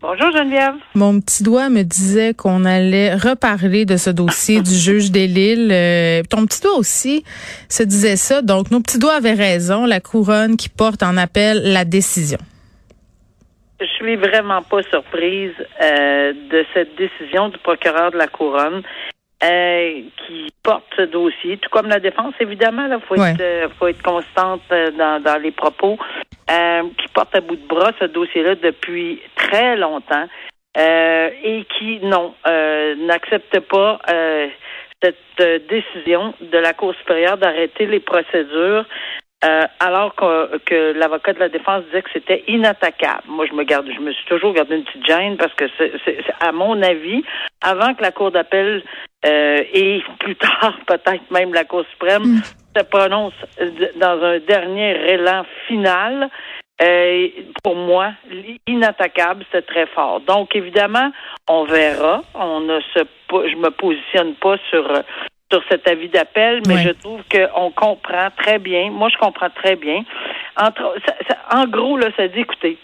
Bonjour, Geneviève. Mon petit doigt me disait qu'on allait reparler de ce dossier du juge des Lilles. Euh, ton petit doigt aussi se disait ça. Donc, nos petits doigts avaient raison. La couronne qui porte en appel la décision. Je suis vraiment pas surprise euh, de cette décision du procureur de la Couronne euh, qui porte ce dossier, tout comme la défense, évidemment. Il faut, Ouais. être, euh, faut être constante euh, dans, dans les propos, euh, qui porte à bout de bras ce dossier-là depuis très longtemps euh, et qui, non, euh, n'accepte pas euh, cette euh, décision de la Cour supérieure d'arrêter les procédures euh, alors que, que l'avocat de la défense disait que c'était inattaquable. Moi, je me garde, je me suis toujours gardé une petite gêne parce que c'est, c'est- à mon avis, avant que la Cour d'appel euh, et plus tard peut-être même la Cour suprême se prononce dans un dernier élan final, euh, pour moi, inattaquable, c'est très fort. Donc, évidemment, on verra. On ne se, je me positionne pas sur sur cet avis d'appel, mais je trouve qu'on comprend très bien. Moi, je comprends très bien. Entre, ça- ça- en gros, là, ça dit, écoutez,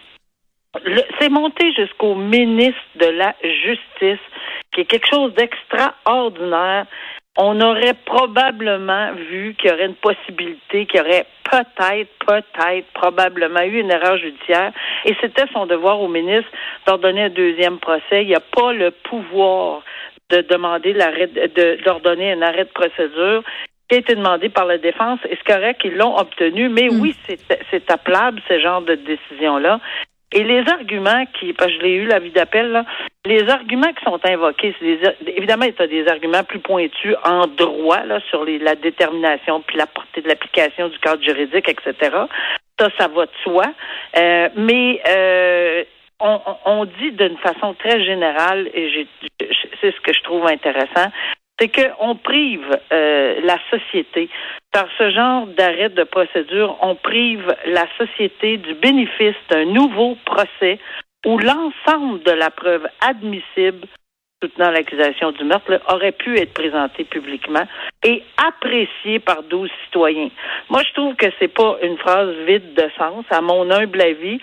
c'est monté jusqu'au ministre de la Justice, qui est quelque chose d'extraordinaire. On aurait probablement vu qu'il y aurait une possibilité, qu'il y aurait peut-être, peut-être, probablement eu une erreur judiciaire. Et c'était son devoir au ministre d'ordonner un deuxième procès. Il n'y a pas le pouvoir de demander l'arrêt, de, d'ordonner un arrêt de procédure qui a été demandé par la défense. Et c'est correct qu'ils l'ont obtenu, mais oui, c'est, c'est appelable, ce genre de décision-là. Et les arguments qui, parce que je l'ai eu, l'avis d'appel, là, les arguments qui sont invoqués, c'est des, évidemment, il y a des arguments plus pointus en droit, là, sur les, la détermination puis la portée de l'application du cadre juridique, etc. Ça, ça va de soi. Euh, mais euh, on, on- dit d'une façon très générale, et j'ai, c'est ce que je trouve intéressant, c'est qu'on prive euh, la société par ce genre d'arrêt de procédure, on prive la société du bénéfice d'un nouveau procès où l'ensemble de la preuve admissible soutenant l'accusation du meurtre aurait pu être présentée publiquement et appréciée par 12 citoyens. Moi, je trouve que c'est pas une phrase vide de sens, à mon humble avis.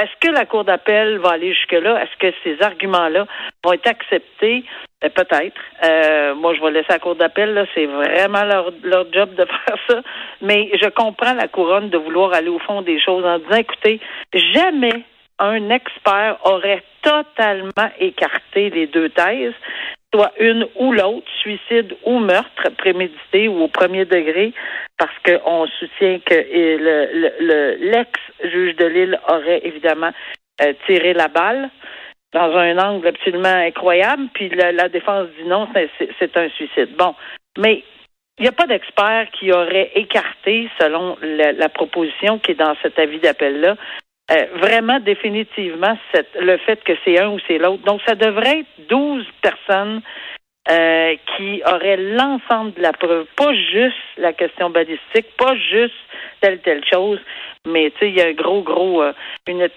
Est-ce que la Cour d'appel va aller jusque-là? Est-ce que ces arguments-là vont être acceptés? Euh, Peut-être. Euh, moi, je vais laisser la Cour d'appel. C'est vraiment leur, leur job de faire ça. Mais je comprends la couronne de vouloir aller au fond des choses en disant, écoutez, jamais un expert aurait totalement écarté les deux thèses, soit une ou l'autre, suicide ou meurtre prémédité ou au premier degré, parce qu'on soutient que le- le- le- l'ex-juge de Lille aurait évidemment euh, tiré la balle dans un angle absolument incroyable, puis la, la défense dit non, c'est- un suicide. Bon, mais il n'y a pas d'expert qui aurait écarté, selon la proposition qui est dans cet avis d'appel-là, euh, vraiment définitivement cette- le fait que c'est un ou c'est l'autre. Donc, ça devrait être 12 personnes euh, qui auraient l'ensemble de la preuve, pas juste la question balistique, pas juste telle telle chose, mais tu sais, il y a un gros, gros, euh, une,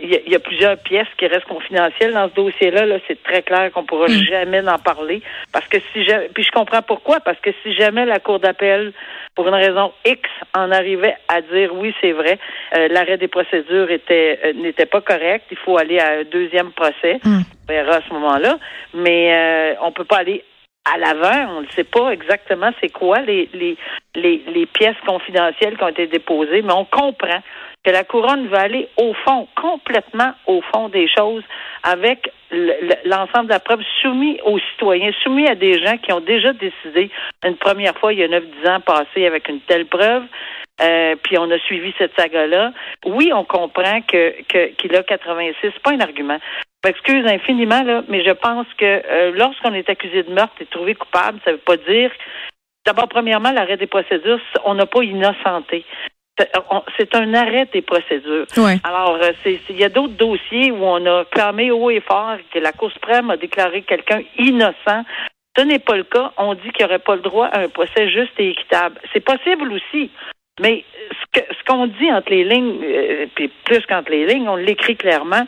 il y, a- il y a plusieurs pièces qui restent confidentielles dans ce dossier-là. Là, c'est très clair qu'on pourra jamais en parler, parce que si jamais, puis je comprends pourquoi, parce que si jamais la cour d'appel, pour une raison X, en arrivait à dire oui, c'est vrai, euh, l'arrêt des procédures était euh, n'était pas correct, il faut aller à un deuxième procès. On verra à ce moment-là, mais euh, on peut pas aller à l'avant, on ne sait pas exactement c'est quoi les, les, les, les pièces confidentielles qui ont été déposées, mais on comprend que la couronne va aller au fond, complètement au fond des choses, avec le- le- l'ensemble de la preuve soumis aux citoyens, soumis à des gens qui ont déjà décidé une première fois il y a 9-10 ans passé avec une telle preuve. Euh, puis on a suivi cette saga-là. Oui, on comprend que que- qu'il a 86, c'est pas un argument. Je m'excuse infiniment, là, mais je pense que euh, lorsqu'on est accusé de meurtre et trouvé coupable, ça veut pas dire. D'abord, premièrement, l'arrêt des procédures, on n'a pas innocenté. C'est- un arrêt des procédures. Ouais. Alors, euh, il y a d'autres dossiers où on a clamé haut et fort que la Cour suprême a déclaré quelqu'un innocent Ce n'est pas le cas. On dit qu'il n'y aurait pas le droit à un procès juste et équitable. C'est possible aussi. Mais ce que ce qu'on dit entre les lignes, euh, puis plus qu'entre les lignes, on l'écrit clairement.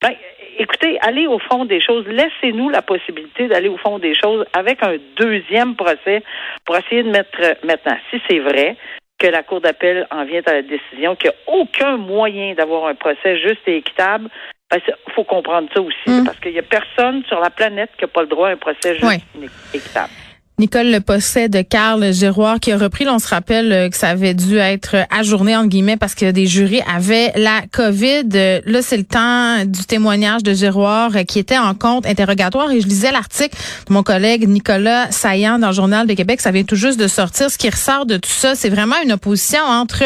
Ben, écoutez, allez au fond des choses. Laissez-nous la possibilité d'aller au fond des choses avec un deuxième procès pour essayer de mettre maintenant, si c'est vrai, que la Cour d'appel en vient à la décision qu'il n'y a aucun moyen d'avoir un procès juste et équitable, il ben, faut comprendre ça aussi, mm. parce qu'il n'y a personne sur la planète qui n'a pas le droit à un procès juste et équitable. Nicole Le Posset de Carl Giroir qui a repris. on se rappelle euh, que ça avait dû être ajourné entre guillemets parce que des jurys avaient la COVID. Euh, là, c'est le temps du témoignage de Giroir euh, qui était en compte interrogatoire et je lisais l'article de mon collègue Nicolas Saillant dans le Journal de Québec. Ça vient tout juste de sortir. Ce qui ressort de tout ça, c'est vraiment une opposition entre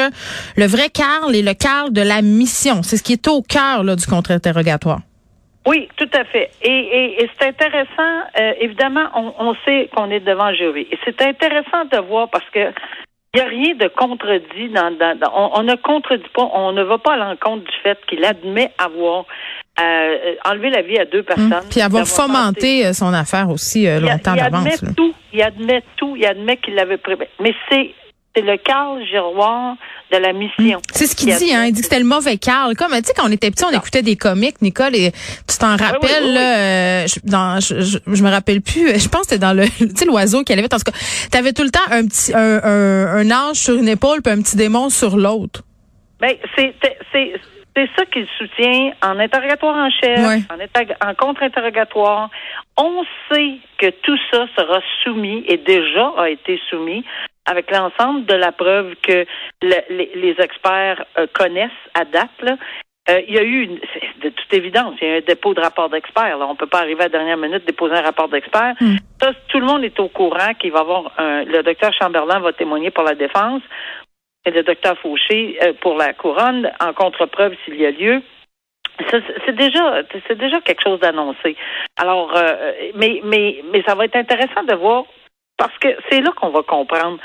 le vrai Carl et le Carl de la mission. C'est ce qui est au cœur du contre-interrogatoire. Oui, tout à fait. Et, et, c'est intéressant, euh, évidemment, on, on sait qu'on est devant le jury. Et c'est intéressant de voir parce que il n'y a rien de contredit dans, dans, on, ne contredit pas, on ne va pas à l'encontre du fait qu'il admet avoir euh, enlevé la vie à deux hum. personnes. puis avoir fomenté euh, son affaire aussi euh, longtemps d'avance. Il admet tout, il admet tout, il admet qu'il l'avait prévu. Mais c'est c'est le Carl Giroir de la mission. Hmm. C'est ce qu'il dit, hein. Il dit que c'était le mauvais Carl. Comme, tu sais, quand on était petit, on écoutait des comiques, Nicole, et tu t'en rappelles, là, je, dans, je, je, me rappelle plus, je pense que c'était dans le, tu sais, l'oiseau qui allait En tout cas, t'avais tout le temps un petit, un, un, ange sur une épaule puis un petit démon sur l'autre. Ben, c'est, c'est, c'est ça qu'il soutient en interrogatoire en chef, en, en contre-interrogatoire. On sait que tout ça sera soumis et déjà a été soumis avec l'ensemble de la preuve que les, experts euh, connaissent à date. Euh, il y a eu, de toute évidence, il y a un dépôt de rapport d'experts. On ne peut pas arriver à la dernière minute déposer un rapport d'experts. Hmm. tout le monde est au courant qu'il va avoir un, le docteur Chamberlain va témoigner pour la défense et le docteur Fauché euh, pour la couronne en contre-preuve s'il y a lieu. C'est déjà, c'est déjà quelque chose d'annoncé. Alors, mais, mais, mais ça va être intéressant de voir parce que c'est là qu'on va comprendre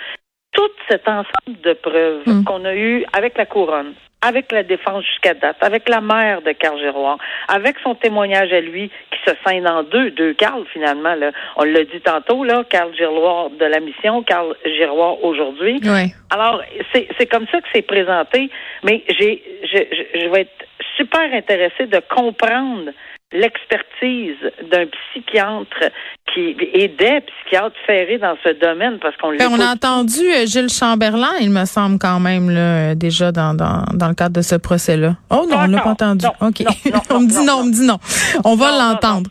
tout cet ensemble de preuves mm. qu'on a eu avec la couronne, avec la défense jusqu'à date, avec la mère de Carl Giroir, avec son témoignage à lui qui se scinde en deux, deux Carl finalement. Là. On l'a dit tantôt, là, Carl Giroir de la mission, Carl Giroir aujourd'hui. Alors, c'est comme ça que c'est présenté, mais j'ai je, je vais être super intéressée de comprendre l'expertise d'un psychiatre qui et des psychiatres ferrés dans ce domaine parce qu'on ben, On a entendu euh, Gilles Chamberlain, il me semble quand même là, déjà dans, dans, dans le cadre de ce procès-là. Oh non, on l'a pas entendu. OK. on me dit non, on me dit non. On va l'entendre.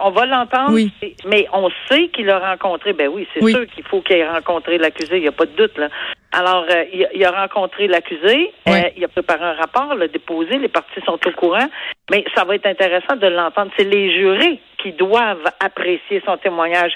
On va l'entendre, oui. mais on sait qu'il a rencontré, ben oui, c'est sûr qu'il faut qu'il ait rencontré l'accusé, il n'y a pas de doute. Là. Alors, euh, il, a rencontré l'accusé, euh, il a préparé un rapport, l'a déposé, les parties sont au courant, mais ça va être intéressant de l'entendre. C'est les jurés qui doivent apprécier son témoignage.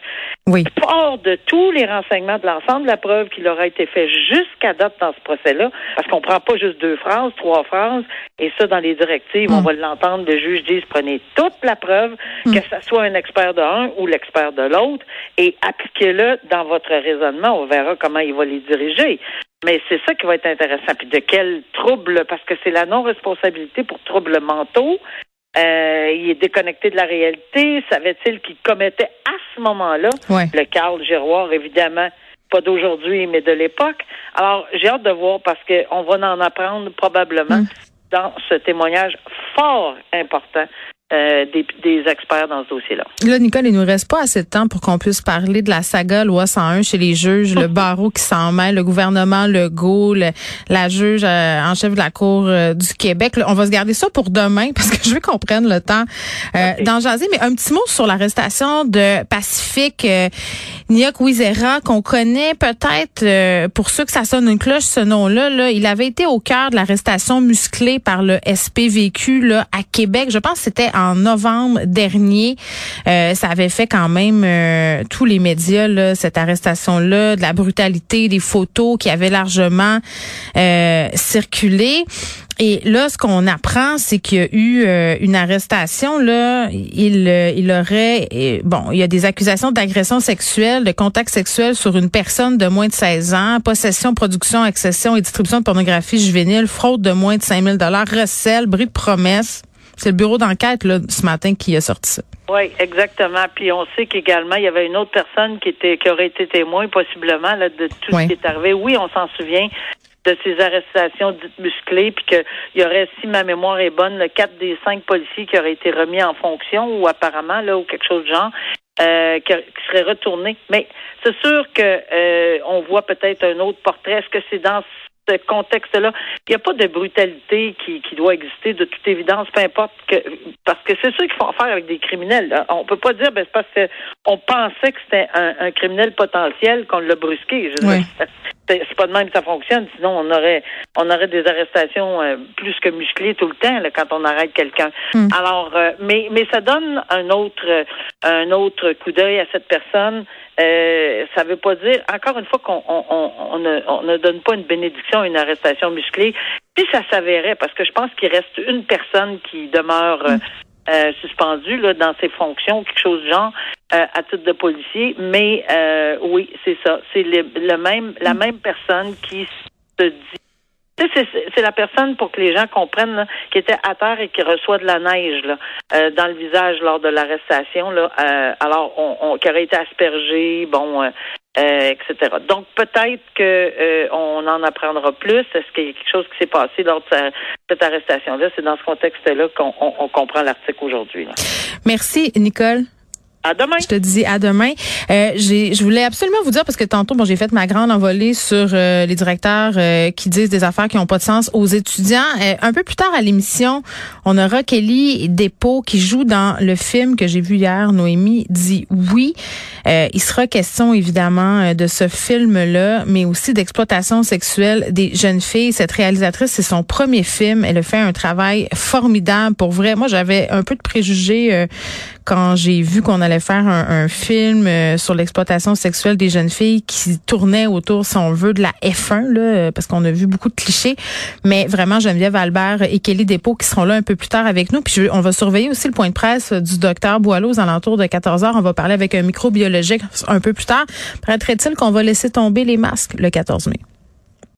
Oui. Hors de tous les renseignements de l'ensemble de la preuve qu'il aura été fait jusqu'à date dans ce procès-là, parce qu'on prend pas juste deux phrases, trois phrases, et ça, dans les directives, on mm. va l'entendre, le juge dit, prenez toute la preuve, mm. que ce soit un expert de un ou l'expert de l'autre, et appliquez-le dans votre raisonnement. On verra comment il va les diriger. Mais c'est ça qui va être intéressant. Puis de quel trouble, parce que c'est la non-responsabilité pour troubles mentaux. Euh, il est déconnecté de la réalité. Savait-il qu'il commettait à ce moment-là le Carl Giroir, évidemment, pas d'aujourd'hui, mais de l'époque. Alors, j'ai hâte de voir parce qu'on va en apprendre probablement hum. dans ce témoignage fort important euh, des, des, experts dans ce dossier-là. Là, Nicole, il nous reste pas assez de temps pour qu'on puisse parler de la saga loi 101 chez les juges, le barreau qui s'en mêle, le gouvernement, le GO, la juge euh, en chef de la Cour euh, du Québec. on va se garder ça pour demain parce que je veux qu'on prenne le temps d'en jaser. Mais un petit mot sur l'arrestation de Pacifique Niak Wizera, qu'on connaît peut-être, pour ceux que ça sonne une cloche, ce nom-là. Là, il avait été au cœur de l'arrestation musclée par le SPVQ là, à Québec. Je pense que c'était en novembre dernier. Euh, ça avait fait quand même euh, tous les médias, là, cette arrestation-là, de la brutalité, des photos qui avaient largement euh, circulé. Et là, ce qu'on apprend, c'est qu'il y a eu une arrestation. Là, il, il aurait, bon, il y a des accusations d'agression sexuelle, de contact sexuel sur une personne de moins de 16 ans, possession, production, accession et distribution de pornographie juvénile, fraude de moins de 5000 dollars, recel, bris de promesse C'est le bureau d'enquête là ce matin qui a sorti ça. Oui, exactement. Puis on sait qu'également, il y avait une autre personne qui était qui aurait été témoin possiblement là, de tout ce qui est arrivé. Oui, on s'en souvient de ces arrestations dites musclées, puis qu'il y aurait, si ma mémoire est bonne, le quatre des cinq policiers qui auraient été remis en fonction, ou apparemment, là, ou quelque chose de genre, euh, qui, serait retourné. Mais c'est sûr que euh, on voit peut-être un autre portrait. Est-ce que c'est dans ce contexte-là. Il n'y a pas de brutalité qui, qui, doit exister de toute évidence, peu importe que parce que c'est ça qu'il faut en faire avec des criminels. Là. On peut pas dire ben c'est parce que on pensait que c'était un, un, criminel potentiel qu'on l'a brusqué. Je c'est pas de même que ça fonctionne. Sinon, on aurait on aurait des arrestations euh, plus que musclées tout le temps là, quand on arrête quelqu'un. Hmm. Alors, euh, mais mais ça donne un autre un autre coup d'œil à cette personne. Euh, ça veut pas dire, encore une fois, qu'on on, on, ne, on, ne, donne pas une bénédiction à une arrestation musclée. Puis ça s'avérait, parce que je pense qu'il reste une personne qui demeure hmm. Euh, suspendu là, dans ses fonctions, quelque chose de genre, euh, à titre de policier. Mais euh, oui, c'est ça. C'est le, même, la même personne qui se dit. C'est la personne, pour que les gens comprennent, qui était à terre et qui reçoit de la neige là, dans le visage lors de l'arrestation. Là, alors, on, on, qui aurait été aspergé, bon, euh, etc. Donc peut-être que euh, on en apprendra plus. Est-ce qu'il y a quelque chose qui s'est passé lors de cette arrestation-là? C'est dans ce contexte-là qu'on on, comprend l'article aujourd'hui. Merci, Nicole. À demain. Je te dis à demain. Euh, je voulais absolument vous dire parce que tantôt, bon, j'ai fait ma grande envolée sur euh, les directeurs euh, qui disent des affaires qui n'ont pas de sens aux étudiants. Euh, un peu plus tard à l'émission, on aura Kelly Despaux qui joue dans le film que j'ai vu hier. Noémie dit oui. il sera question évidemment de ce film-là, mais aussi d'exploitation sexuelle des jeunes filles. Cette réalisatrice, c'est son premier film. Elle a fait un travail formidable pour vrai. Moi, j'avais un peu de préjugés quand j'ai vu qu'on allait faire un, film euh, sur l'exploitation sexuelle des jeunes filles qui tournait autour, si on veut, de la F1, là, euh, parce qu'on a vu beaucoup de clichés. Mais vraiment, Geneviève Albert et Kelly Despaux qui seront là un peu plus tard avec nous. Puis on va surveiller aussi le point de presse du docteur Boileau aux alentours de 14 heures. On va parler avec un microbiologique un peu plus tard. Paraîtrait-il qu'on va laisser tomber les masques le 14 mai?